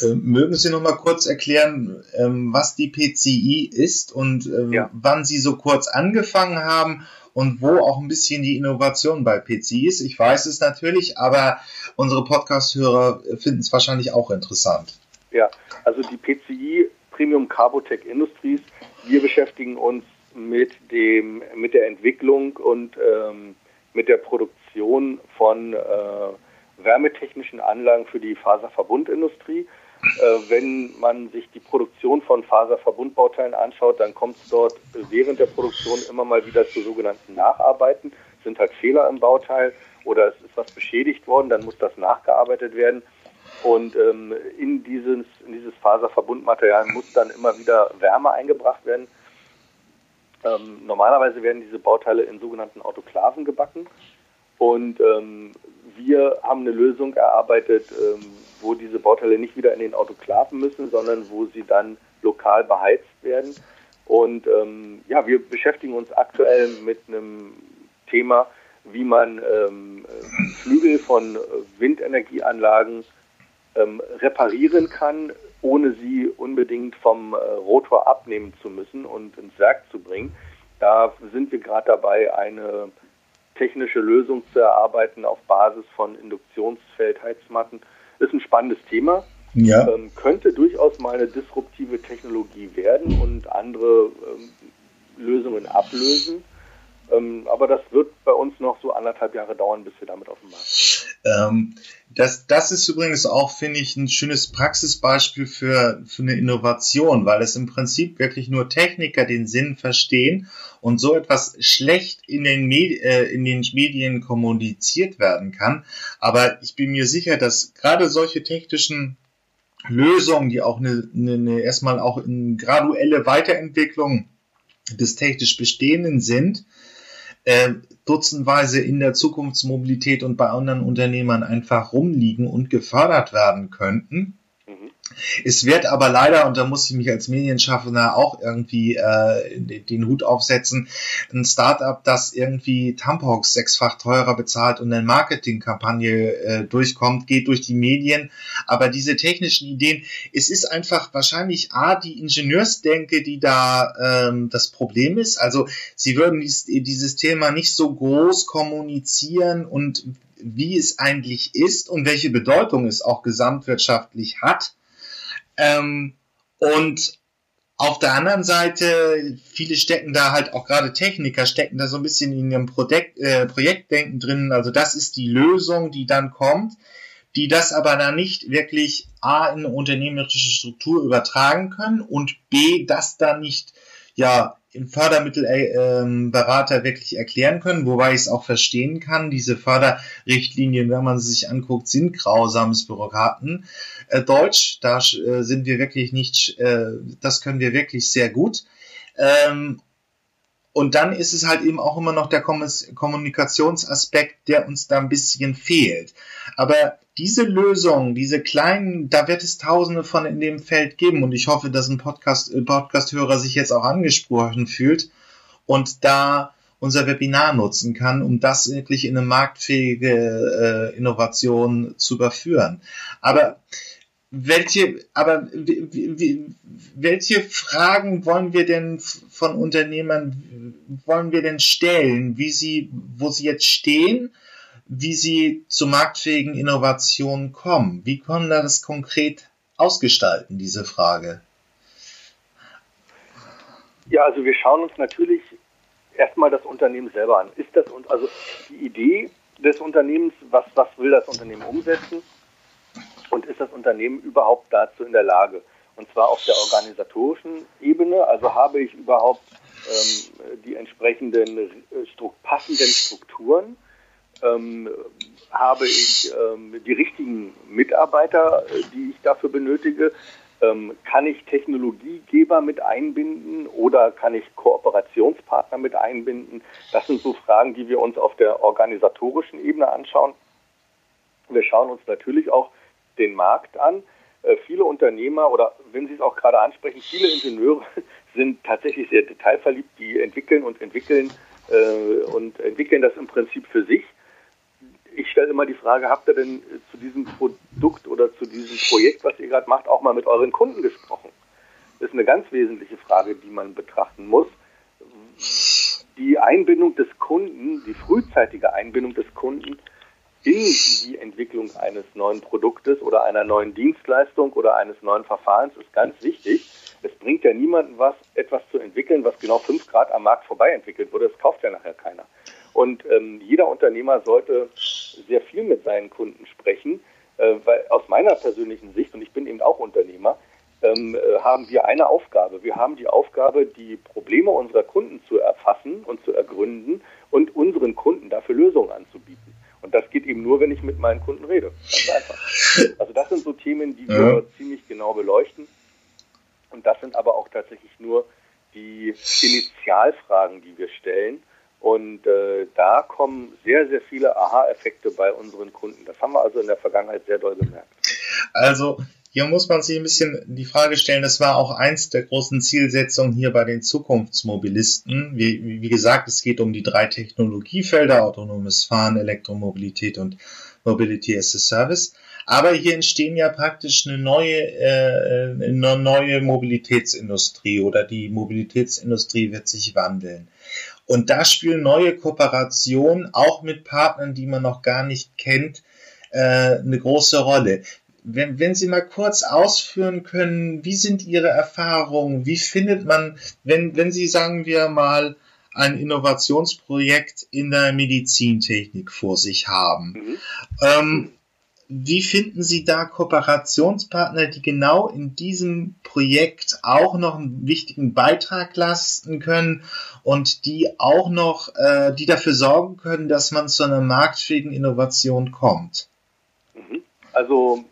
Äh, mögen Sie noch mal kurz erklären, ähm, was die PCI ist und äh, ja. wann Sie so kurz angefangen haben und wo auch ein bisschen die Innovation bei PCI ist? Ich weiß es natürlich, aber unsere Podcast-Hörer finden es wahrscheinlich auch interessant. Ja, also die PCI Premium Carbotech Industries, wir beschäftigen uns mit dem mit der Entwicklung und ähm, mit der Produktion von äh, wärmetechnischen Anlagen für die Faserverbundindustrie. Äh, wenn man sich die Produktion von Faserverbundbauteilen anschaut, dann kommt es dort während der Produktion immer mal wieder zu sogenannten Nacharbeiten. Es sind halt Fehler im Bauteil oder es ist was beschädigt worden, dann muss das nachgearbeitet werden. Und ähm, in, dieses, in dieses Faserverbundmaterial muss dann immer wieder Wärme eingebracht werden. Ähm, normalerweise werden diese Bauteile in sogenannten Autoklaven gebacken. Und ähm, wir haben eine Lösung erarbeitet, ähm, wo diese Bauteile nicht wieder in den Autoklaven müssen, sondern wo sie dann lokal beheizt werden. Und ähm, ja, wir beschäftigen uns aktuell mit einem Thema, wie man ähm, Flügel von Windenergieanlagen ähm, reparieren kann, ohne sie unbedingt vom äh, Rotor abnehmen zu müssen und ins Werk zu bringen. Da sind wir gerade dabei, eine technische Lösung zu erarbeiten auf Basis von Induktionsfeldheizmatten. Ist ein spannendes Thema. Ja. Ähm, könnte durchaus mal eine disruptive Technologie werden und andere ähm, Lösungen ablösen. Ähm, aber das wird bei uns noch so anderthalb Jahre dauern, bis wir damit auf dem Markt sind. Ähm, das, das ist übrigens auch, finde ich, ein schönes Praxisbeispiel für, für eine Innovation, weil es im Prinzip wirklich nur Techniker den Sinn verstehen und so etwas schlecht in den, Medi äh, in den Medien kommuniziert werden kann. Aber ich bin mir sicher, dass gerade solche technischen Lösungen, die auch eine, eine, eine erstmal auch eine graduelle Weiterentwicklung des technisch Bestehenden sind, äh, dutzendweise in der Zukunftsmobilität und bei anderen Unternehmern einfach rumliegen und gefördert werden könnten. Es wird aber leider, und da muss ich mich als Medienschaffender auch irgendwie äh, den Hut aufsetzen, ein Startup, das irgendwie Tampons sechsfach teurer bezahlt und eine Marketingkampagne äh, durchkommt, geht durch die Medien. Aber diese technischen Ideen, es ist einfach wahrscheinlich A, die Ingenieursdenke, die da ähm, das Problem ist. Also sie würden dies, dieses Thema nicht so groß kommunizieren und wie es eigentlich ist und welche Bedeutung es auch gesamtwirtschaftlich hat ähm, und auf der anderen Seite, viele stecken da halt auch gerade Techniker, stecken da so ein bisschen in ihrem Projekt, äh, Projektdenken drin. Also das ist die Lösung, die dann kommt, die das aber dann nicht wirklich A in eine unternehmerische Struktur übertragen können und B, das dann nicht ja im Fördermittelberater äh, wirklich erklären können, wobei ich es auch verstehen kann. Diese Förderrichtlinien, wenn man sie sich anguckt, sind grausames Bürokraten. Äh, Deutsch, da äh, sind wir wirklich nicht, äh, das können wir wirklich sehr gut. Ähm, und dann ist es halt eben auch immer noch der Kommunikationsaspekt, der uns da ein bisschen fehlt. Aber diese Lösung, diese kleinen, da wird es tausende von in dem Feld geben und ich hoffe, dass ein Podcast, äh, Podcast-Hörer sich jetzt auch angesprochen fühlt und da unser Webinar nutzen kann, um das wirklich in eine marktfähige äh, Innovation zu überführen. Aber welche, aber welche Fragen wollen wir denn von Unternehmern, wollen wir denn stellen, wie sie, wo sie jetzt stehen, wie sie zu marktfähigen Innovationen kommen? Wie können wir das konkret ausgestalten, diese Frage? Ja, also wir schauen uns natürlich erstmal das Unternehmen selber an. Ist das, also die Idee des Unternehmens, was, was will das Unternehmen umsetzen? Und ist das Unternehmen überhaupt dazu in der Lage? Und zwar auf der organisatorischen Ebene, also habe ich überhaupt ähm, die entsprechenden äh, passenden Strukturen, ähm, habe ich ähm, die richtigen Mitarbeiter, äh, die ich dafür benötige, ähm, kann ich Technologiegeber mit einbinden oder kann ich Kooperationspartner mit einbinden? Das sind so Fragen, die wir uns auf der organisatorischen Ebene anschauen. Wir schauen uns natürlich auch den Markt an. Äh, viele Unternehmer oder wenn Sie es auch gerade ansprechen, viele Ingenieure *laughs* sind tatsächlich sehr detailverliebt, die entwickeln und entwickeln äh, und entwickeln das im Prinzip für sich. Ich stelle immer die Frage, habt ihr denn zu diesem Produkt oder zu diesem Projekt, was ihr gerade macht, auch mal mit euren Kunden gesprochen? Das ist eine ganz wesentliche Frage, die man betrachten muss. Die Einbindung des Kunden, die frühzeitige Einbindung des Kunden in die Entwicklung eines neuen Produktes oder einer neuen Dienstleistung oder eines neuen Verfahrens ist ganz wichtig. Es bringt ja niemandem was, etwas zu entwickeln, was genau fünf Grad am Markt vorbei entwickelt wurde. Das kauft ja nachher keiner. Und ähm, jeder Unternehmer sollte sehr viel mit seinen Kunden sprechen, äh, weil aus meiner persönlichen Sicht, und ich bin eben auch Unternehmer, ähm, äh, haben wir eine Aufgabe. Wir haben die Aufgabe, die Probleme unserer Kunden zu erfassen und zu ergründen und unseren Kunden dafür Lösungen anzubieten. Und das geht eben nur, wenn ich mit meinen Kunden rede. Ganz einfach. Also das sind so Themen, die wir ja. ziemlich genau beleuchten. Und das sind aber auch tatsächlich nur die Initialfragen, die wir stellen. Und äh, da kommen sehr, sehr viele Aha-Effekte bei unseren Kunden. Das haben wir also in der Vergangenheit sehr doll gemerkt. Also hier muss man sich ein bisschen die Frage stellen, das war auch eins der großen Zielsetzungen hier bei den Zukunftsmobilisten. Wie, wie gesagt, es geht um die drei Technologiefelder, autonomes Fahren, Elektromobilität und Mobility as a Service. Aber hier entstehen ja praktisch eine neue, äh, eine neue Mobilitätsindustrie oder die Mobilitätsindustrie wird sich wandeln. Und da spielen neue Kooperationen auch mit Partnern, die man noch gar nicht kennt, äh, eine große Rolle wenn, wenn Sie mal kurz ausführen können, wie sind Ihre Erfahrungen? Wie findet man, wenn, wenn Sie, sagen wir mal, ein Innovationsprojekt in der Medizintechnik vor sich haben, mhm. ähm, wie finden Sie da Kooperationspartner, die genau in diesem Projekt auch noch einen wichtigen Beitrag leisten können und die auch noch, äh, die dafür sorgen können, dass man zu einer marktfähigen Innovation kommt? Mhm. Also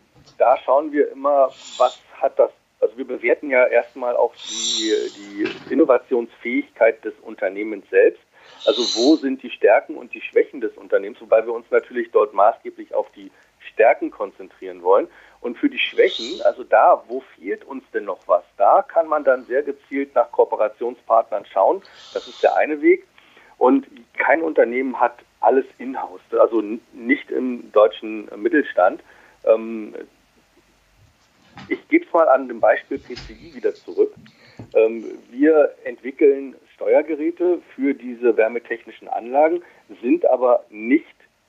da schauen wir immer, was hat das, also wir bewerten ja erstmal auch die, die Innovationsfähigkeit des Unternehmens selbst. Also wo sind die Stärken und die Schwächen des Unternehmens, wobei wir uns natürlich dort maßgeblich auf die Stärken konzentrieren wollen. Und für die Schwächen, also da, wo fehlt uns denn noch was, da kann man dann sehr gezielt nach Kooperationspartnern schauen. Das ist der eine Weg. Und kein Unternehmen hat alles in-house, also nicht im deutschen Mittelstand. Ich gebe es mal an dem Beispiel PCI wieder zurück. Ähm, wir entwickeln Steuergeräte für diese wärmetechnischen Anlagen, sind aber nicht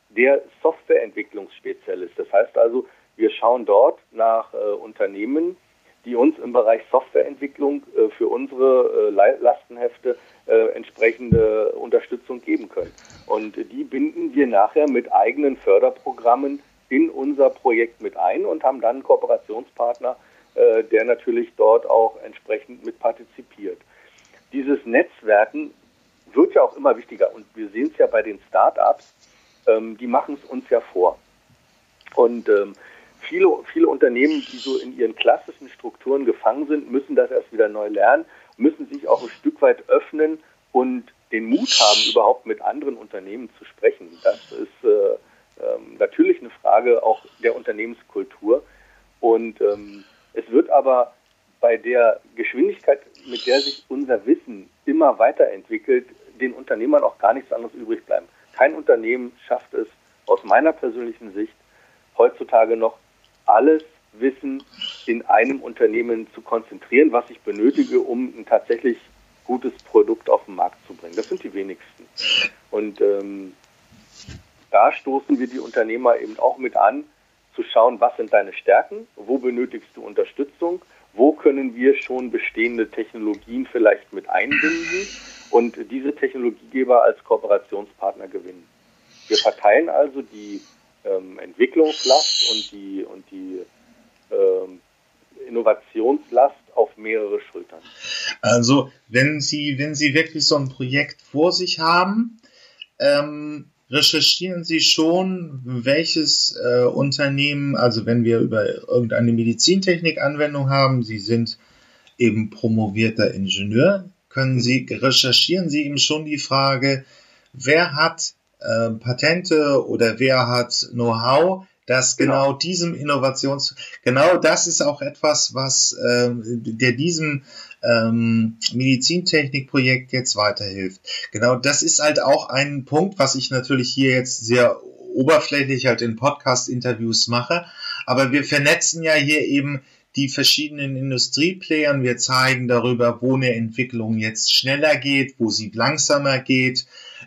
der Softwareentwicklungsspezialist. Das heißt also, wir schauen dort nach äh, Unternehmen, die uns im Bereich Softwareentwicklung äh, für unsere äh, Lastenhefte äh, entsprechende Unterstützung geben können. Und die binden wir nachher mit eigenen Förderprogrammen in unser Projekt mit ein und haben dann einen Kooperationspartner, äh, der natürlich dort auch entsprechend mit partizipiert. Dieses Netzwerken wird ja auch immer wichtiger und wir sehen es ja bei den Start-ups, ähm, die machen es uns ja vor. Und ähm, viele, viele Unternehmen, die so in ihren klassischen Strukturen gefangen sind, müssen das erst wieder neu lernen, müssen sich auch ein Stück weit öffnen und den Mut haben, überhaupt mit anderen Unternehmen zu sprechen. Das ist äh, ähm, natürlich eine Frage auch der Unternehmenskultur. Und ähm, es wird aber bei der Geschwindigkeit, mit der sich unser Wissen immer weiterentwickelt, den Unternehmern auch gar nichts anderes übrig bleiben. Kein Unternehmen schafft es aus meiner persönlichen Sicht heutzutage noch alles Wissen in einem Unternehmen zu konzentrieren, was ich benötige, um ein tatsächlich gutes Produkt auf den Markt zu bringen. Das sind die wenigsten. Und ähm, da stoßen wir die Unternehmer eben auch mit an, zu schauen, was sind deine Stärken, wo benötigst du Unterstützung, wo können wir schon bestehende Technologien vielleicht mit einbinden und diese Technologiegeber als Kooperationspartner gewinnen. Wir verteilen also die ähm, Entwicklungslast und die, und die ähm, Innovationslast auf mehrere Schultern. Also wenn Sie, wenn Sie wirklich so ein Projekt vor sich haben, ähm, recherchieren Sie schon, welches äh, Unternehmen, also wenn wir über irgendeine Medizintechnik-Anwendung haben, Sie sind eben promovierter Ingenieur, können Sie, recherchieren Sie eben schon die Frage, wer hat äh, Patente oder wer hat Know-how, dass genau, genau diesem Innovations, genau das ist auch etwas, was äh, der diesem ähm, Medizintechnikprojekt jetzt weiterhilft. Genau, das ist halt auch ein Punkt, was ich natürlich hier jetzt sehr oberflächlich halt in Podcast-Interviews mache. Aber wir vernetzen ja hier eben die verschiedenen Industrieplayern. Wir zeigen darüber, wo eine Entwicklung jetzt schneller geht, wo sie langsamer geht.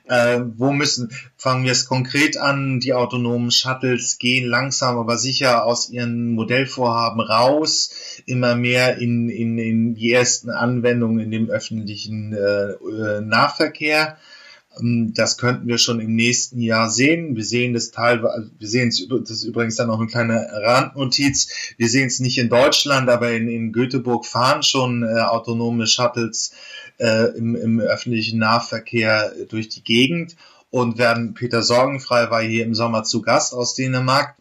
Äh, wo müssen, fangen wir es konkret an, die autonomen Shuttles gehen langsam, aber sicher aus ihren Modellvorhaben raus, immer mehr in, in, in die ersten Anwendungen in dem öffentlichen äh, äh Nahverkehr. Ähm, das könnten wir schon im nächsten Jahr sehen. Wir sehen das teilweise, wir sehen es, das ist übrigens dann noch eine kleine Randnotiz. Wir sehen es nicht in Deutschland, aber in, in Göteborg fahren schon äh, autonome Shuttles äh, im, im öffentlichen Nahverkehr durch die Gegend und werden, Peter Sorgenfrei war hier im Sommer zu Gast aus Dänemark.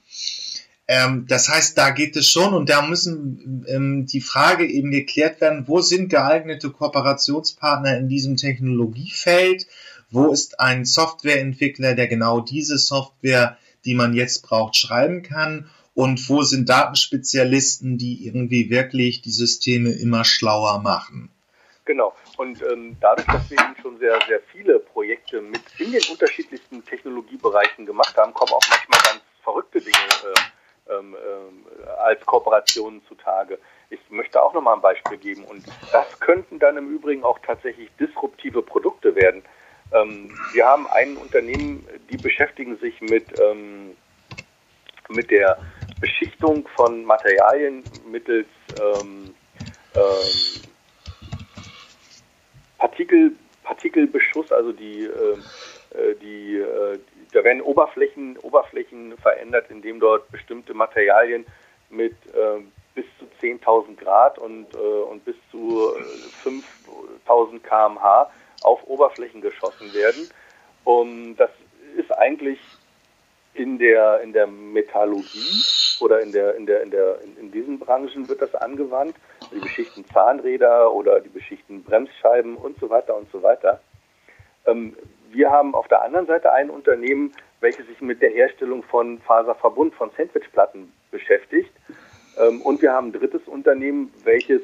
Ähm, das heißt, da geht es schon und da müssen ähm, die Frage eben geklärt werden, wo sind geeignete Kooperationspartner in diesem Technologiefeld? Wo ist ein Softwareentwickler, der genau diese Software, die man jetzt braucht, schreiben kann? Und wo sind Datenspezialisten, die irgendwie wirklich die Systeme immer schlauer machen? Genau. Und ähm, dadurch, dass wir eben schon sehr, sehr viele Projekte mit in den unterschiedlichsten Technologiebereichen gemacht haben, kommen auch manchmal ganz verrückte Dinge äh, ähm, äh, als Kooperationen zutage. Ich möchte auch nochmal ein Beispiel geben. Und das könnten dann im Übrigen auch tatsächlich disruptive Produkte werden. Ähm, wir haben ein Unternehmen, die beschäftigen sich mit, ähm, mit der Beschichtung von Materialien mittels ähm, ähm Partikel, Partikelbeschuss, also die, ähm, äh, die, äh, da werden Oberflächen, Oberflächen verändert, indem dort bestimmte Materialien mit äh, bis zu 10.000 Grad und, äh, und bis zu 5.000 kmh auf Oberflächen geschossen werden. Und das ist eigentlich in der, in der Metallurgie oder in, der, in, der, in, der, in diesen Branchen wird das angewandt. Die beschichten Zahnräder oder die beschichten Bremsscheiben und so weiter und so weiter. Ähm, wir haben auf der anderen Seite ein Unternehmen, welches sich mit der Herstellung von Faserverbund, von Sandwichplatten beschäftigt. Ähm, und wir haben ein drittes Unternehmen, welches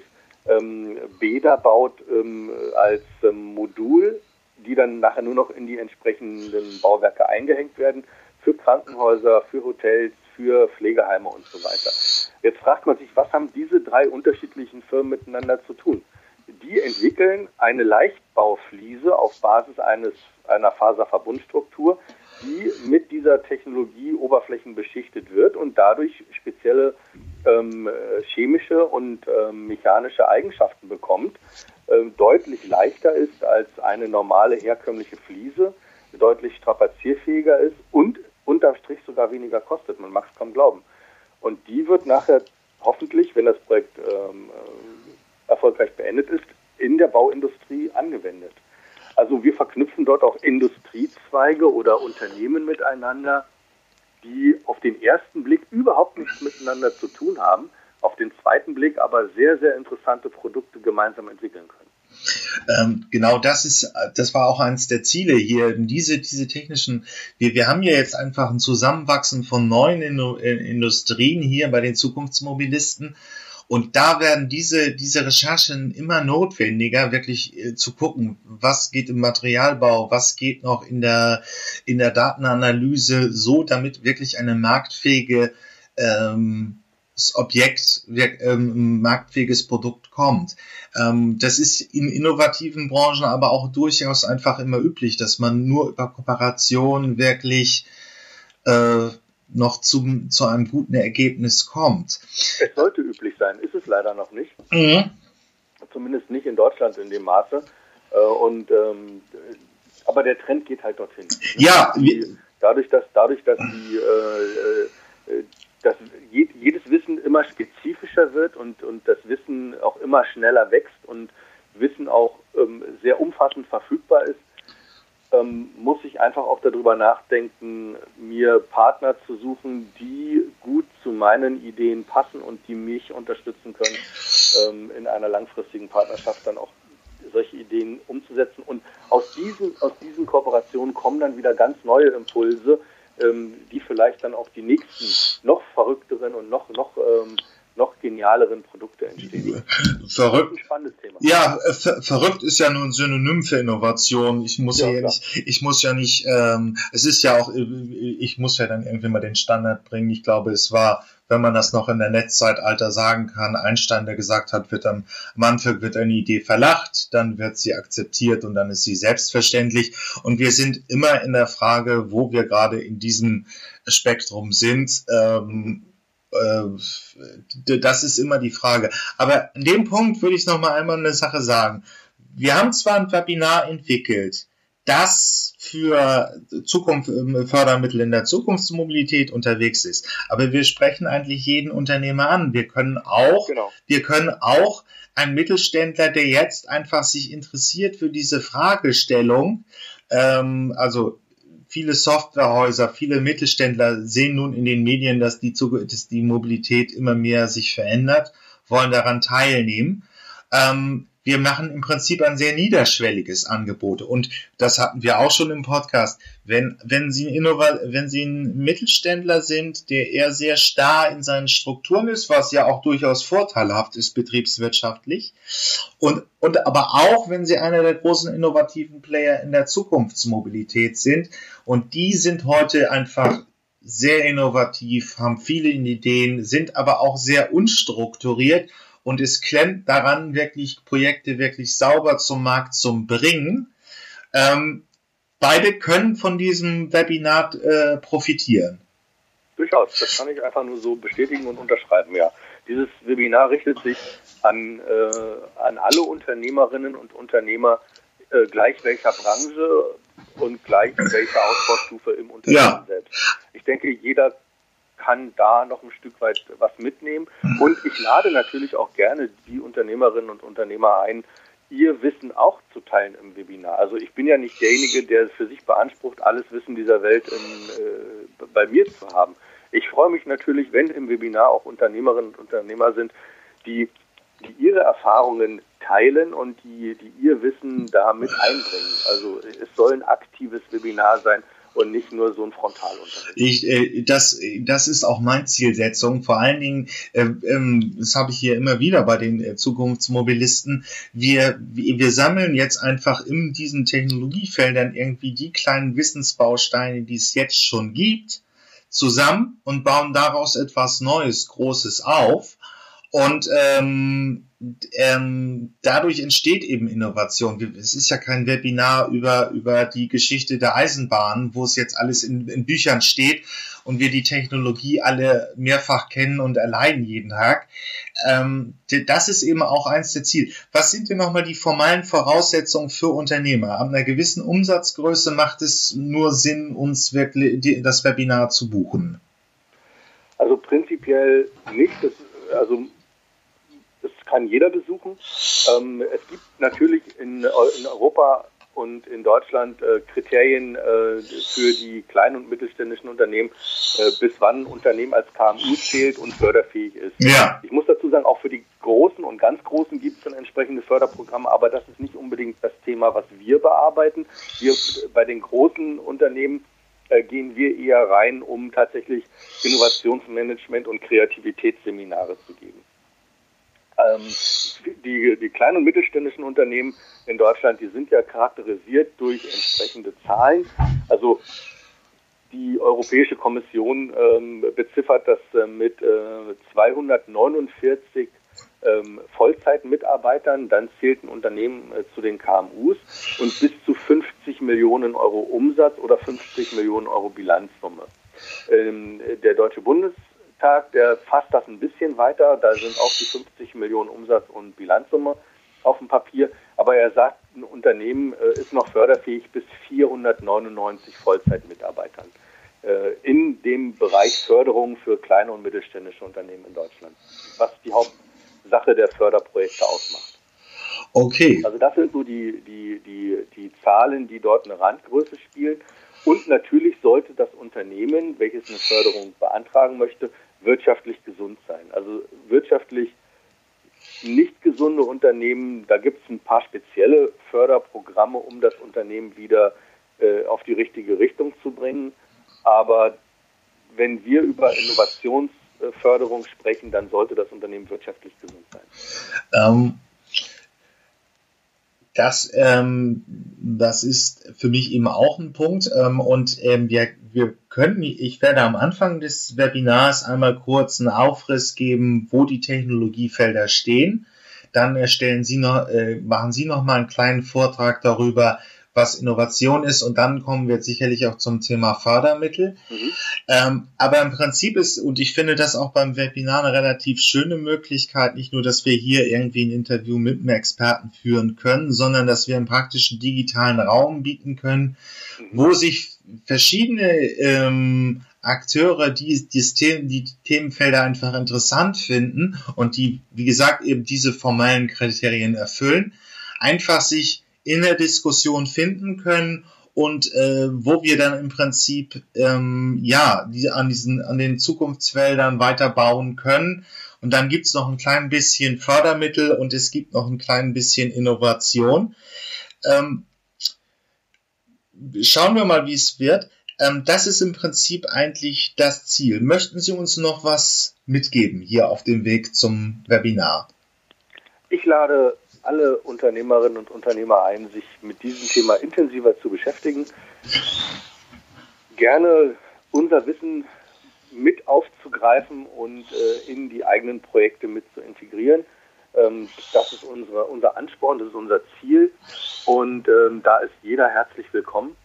ähm, Bäder baut ähm, als ähm, Modul, die dann nachher nur noch in die entsprechenden Bauwerke eingehängt werden, für Krankenhäuser, für Hotels, für Pflegeheime und so weiter. Jetzt fragt man sich, was haben diese drei unterschiedlichen Firmen miteinander zu tun? Die entwickeln eine Leichtbaufliese auf Basis eines, einer Faserverbundstruktur, die mit dieser Technologie oberflächenbeschichtet wird und dadurch spezielle ähm, chemische und ähm, mechanische Eigenschaften bekommt, ähm, deutlich leichter ist als eine normale herkömmliche Fliese, deutlich strapazierfähiger ist und unterm Strich sogar weniger kostet. Man mag es kaum glauben. Und die wird nachher hoffentlich, wenn das Projekt ähm, äh, erfolgreich beendet ist, in der Bauindustrie angewendet. Also wir verknüpfen dort auch Industriezweige oder Unternehmen miteinander, die auf den ersten Blick überhaupt nichts miteinander zu tun haben, auf den zweiten Blick aber sehr, sehr interessante Produkte gemeinsam entwickeln können. Ähm, genau das ist, das war auch eines der Ziele hier, diese, diese technischen, wir, wir haben ja jetzt einfach ein Zusammenwachsen von neuen Industrien hier bei den Zukunftsmobilisten und da werden diese, diese Recherchen immer notwendiger, wirklich äh, zu gucken, was geht im Materialbau, was geht noch in der, in der Datenanalyse, so damit wirklich eine marktfähige ähm, Objekt, ähm, marktfähiges Produkt kommt. Ähm, das ist in innovativen Branchen aber auch durchaus einfach immer üblich, dass man nur über Kooperation wirklich äh, noch zum, zu einem guten Ergebnis kommt. Es sollte üblich sein, ist es leider noch nicht. Mhm. Zumindest nicht in Deutschland in dem Maße. Äh, und, ähm, aber der Trend geht halt dorthin. Ja. Dadurch, dass, dadurch, dass, die, äh, äh, dass jedes Wissen immer spezifischer wird und, und das Wissen auch immer schneller wächst und Wissen auch ähm, sehr umfassend verfügbar ist, ähm, muss ich einfach auch darüber nachdenken, mir Partner zu suchen, die gut zu meinen Ideen passen und die mich unterstützen können, ähm, in einer langfristigen Partnerschaft dann auch solche Ideen umzusetzen. Und aus diesen, aus diesen Kooperationen kommen dann wieder ganz neue Impulse, ähm, die vielleicht dann auch die nächsten noch verrückteren und noch, noch ähm, noch genialeren Produkte entstehen. Verrückt. Ja, ver verrückt ist ja nur ein Synonym für Innovation. Ich muss ja, ja nicht, ich muss ja nicht, ähm, es ist ja auch, äh, ich muss ja dann irgendwie mal den Standard bringen. Ich glaube, es war, wenn man das noch in der Netzzeitalter sagen kann, Einstein, der gesagt hat, wird am, am Anfang wird eine Idee verlacht, dann wird sie akzeptiert und dann ist sie selbstverständlich. Und wir sind immer in der Frage, wo wir gerade in diesem Spektrum sind. Ähm, äh, das ist immer die Frage. Aber an dem Punkt würde ich noch mal einmal eine Sache sagen. Wir haben zwar ein Webinar entwickelt, das für Zukunft, ähm, Fördermittel in der Zukunftsmobilität unterwegs ist. Aber wir sprechen eigentlich jeden Unternehmer an. Wir können auch, genau. wir können auch ein Mittelständler, der jetzt einfach sich interessiert für diese Fragestellung, ähm, also viele Softwarehäuser, viele Mittelständler sehen nun in den Medien, dass die, dass die Mobilität immer mehr sich verändert, wollen daran teilnehmen. Ähm, wir machen im Prinzip ein sehr niederschwelliges Angebot. Und das hatten wir auch schon im Podcast. Wenn, wenn, Sie, Innova wenn Sie ein Mittelständler sind, der eher sehr starr in seinen Strukturen ist, was ja auch durchaus vorteilhaft ist betriebswirtschaftlich, und, und aber auch, wenn Sie einer der großen innovativen Player in der Zukunftsmobilität sind, und die sind heute einfach sehr innovativ, haben viele Ideen, sind aber auch sehr unstrukturiert und es klemmt daran, wirklich Projekte wirklich sauber zum Markt zu bringen. Ähm, beide können von diesem Webinar äh, profitieren. Durchaus, das kann ich einfach nur so bestätigen und unterschreiben, ja. Dieses Webinar richtet sich an, äh, an alle Unternehmerinnen und Unternehmer äh, gleich welcher Branche und gleich welcher Ausbaustufe im Unternehmen ja. selbst. Ich denke, jeder kann da noch ein Stück weit was mitnehmen. Und ich lade natürlich auch gerne die Unternehmerinnen und Unternehmer ein, ihr Wissen auch zu teilen im Webinar. Also ich bin ja nicht derjenige, der für sich beansprucht, alles Wissen dieser Welt in, äh, bei mir zu haben. Ich freue mich natürlich, wenn im Webinar auch Unternehmerinnen und Unternehmer sind, die, die ihre Erfahrungen teilen und die, die ihr Wissen da mit einbringen. Also es soll ein aktives Webinar sein und nicht nur so ein Frontalunterricht. Ich, äh, das, das ist auch meine Zielsetzung. Vor allen Dingen, äh, ähm, das habe ich hier immer wieder bei den äh, Zukunftsmobilisten, wir, wir sammeln jetzt einfach in diesen Technologiefeldern irgendwie die kleinen Wissensbausteine, die es jetzt schon gibt, zusammen und bauen daraus etwas Neues, Großes auf. Und ähm, ähm, dadurch entsteht eben Innovation. Es ist ja kein Webinar über, über die Geschichte der Eisenbahn, wo es jetzt alles in, in Büchern steht und wir die Technologie alle mehrfach kennen und erleiden jeden Tag. Ähm, das ist eben auch eins der Ziele. Was sind denn nochmal die formalen Voraussetzungen für Unternehmer? Ab einer gewissen Umsatzgröße macht es nur Sinn, uns wirklich das Webinar zu buchen? Also prinzipiell nicht. Das, also kann jeder besuchen. Ähm, es gibt natürlich in, in, Europa und in Deutschland äh, Kriterien äh, für die kleinen und mittelständischen Unternehmen, äh, bis wann ein Unternehmen als KMU zählt und förderfähig ist. Ja. Ich muss dazu sagen, auch für die großen und ganz großen gibt es dann entsprechende Förderprogramme, aber das ist nicht unbedingt das Thema, was wir bearbeiten. Wir bei den großen Unternehmen äh, gehen wir eher rein, um tatsächlich Innovationsmanagement und Kreativitätsseminare zu geben. Ähm, die, die kleinen und mittelständischen Unternehmen in Deutschland, die sind ja charakterisiert durch entsprechende Zahlen. Also die Europäische Kommission ähm, beziffert das äh, mit äh, 249 ähm, Vollzeitmitarbeitern. Dann zählt ein Unternehmen äh, zu den KMUs und bis zu 50 Millionen Euro Umsatz oder 50 Millionen Euro Bilanzsumme. Ähm, der Deutsche Bundes Tag, der fasst das ein bisschen weiter. Da sind auch die 50 Millionen Umsatz und Bilanzsumme auf dem Papier. Aber er sagt, ein Unternehmen äh, ist noch förderfähig bis 499 Vollzeitmitarbeitern äh, in dem Bereich Förderung für kleine und mittelständische Unternehmen in Deutschland, was die Hauptsache der Förderprojekte ausmacht. Okay. Also das sind so die, die, die, die Zahlen, die dort eine Randgröße spielen. Und natürlich sollte das Unternehmen, welches eine Förderung beantragen möchte, wirtschaftlich gesund sein. Also wirtschaftlich nicht gesunde Unternehmen, da gibt es ein paar spezielle Förderprogramme, um das Unternehmen wieder äh, auf die richtige Richtung zu bringen. Aber wenn wir über Innovationsförderung sprechen, dann sollte das Unternehmen wirtschaftlich gesund sein. Ähm, das, ähm, das ist für mich eben auch ein Punkt. Ähm, und ähm, wir, wir können, ich werde am Anfang des Webinars einmal kurz einen Aufriss geben, wo die Technologiefelder stehen. Dann erstellen Sie noch, äh, machen Sie noch mal einen kleinen Vortrag darüber, was Innovation ist und dann kommen wir sicherlich auch zum Thema Fördermittel. Mhm. Ähm, aber im Prinzip ist, und ich finde das auch beim Webinar eine relativ schöne Möglichkeit, nicht nur, dass wir hier irgendwie ein Interview mit einem Experten führen können, sondern dass wir einen praktischen digitalen Raum bieten können, mhm. wo sich verschiedene ähm, Akteure, die, die, Themen, die Themenfelder einfach interessant finden und die, wie gesagt, eben diese formellen Kriterien erfüllen, einfach sich in der Diskussion finden können und äh, wo wir dann im Prinzip ähm, ja die, an diesen an den Zukunftsfeldern weiterbauen können. Und dann gibt's noch ein klein bisschen Fördermittel und es gibt noch ein klein bisschen Innovation. Ähm, schauen wir mal, wie es wird. Ähm, das ist im Prinzip eigentlich das Ziel. Möchten Sie uns noch was mitgeben hier auf dem Weg zum Webinar? Ich lade alle Unternehmerinnen und Unternehmer ein, sich mit diesem Thema intensiver zu beschäftigen. Gerne unser Wissen mit aufzugreifen und äh, in die eigenen Projekte mit zu integrieren. Ähm, das ist unsere, unser Ansporn, das ist unser Ziel und ähm, da ist jeder herzlich willkommen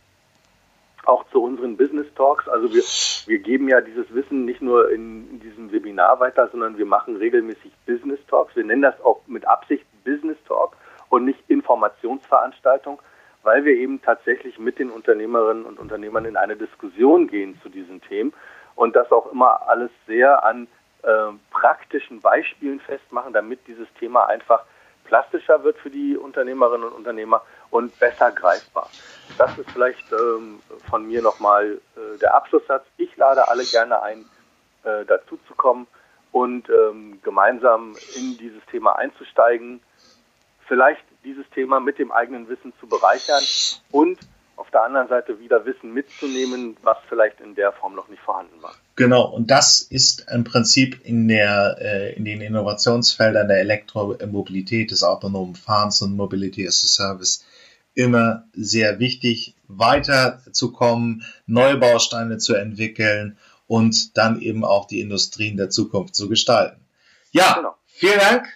auch zu unseren Business Talks. Also wir, wir geben ja dieses Wissen nicht nur in, in, diesem Webinar weiter, sondern wir machen regelmäßig Business Talks. Wir nennen das auch mit Absicht Business Talk und nicht Informationsveranstaltung, weil wir eben tatsächlich mit den Unternehmerinnen und Unternehmern in eine Diskussion gehen zu diesen Themen und das auch immer alles sehr an äh, praktischen Beispielen festmachen, damit dieses Thema einfach plastischer wird für die Unternehmerinnen und Unternehmer und besser greifbar. Das ist vielleicht ähm, von mir nochmal äh, der Abschlusssatz. Ich lade alle gerne ein, äh, dazu zu kommen und ähm, gemeinsam in dieses Thema einzusteigen. Vielleicht dieses Thema mit dem eigenen Wissen zu bereichern und auf der anderen Seite wieder Wissen mitzunehmen, was vielleicht in der Form noch nicht vorhanden war. Genau, und das ist im Prinzip in, der, äh, in den Innovationsfeldern der Elektromobilität, des autonomen Fahrens und Mobility as a Service immer sehr wichtig, weiterzukommen, neue Bausteine zu entwickeln und dann eben auch die Industrien der Zukunft zu gestalten. Ja, genau. vielen Dank.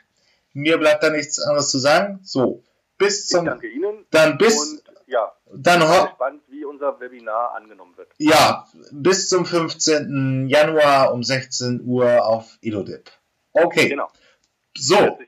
Mir bleibt da nichts anderes zu sagen. So, bis zum. Ich danke Ihnen. Dann bis. Und, ja, dann ich bin gespannt, wie unser Webinar angenommen wird. Ja, bis zum 15. Januar um 16 Uhr auf Elodip. Okay. Genau. So.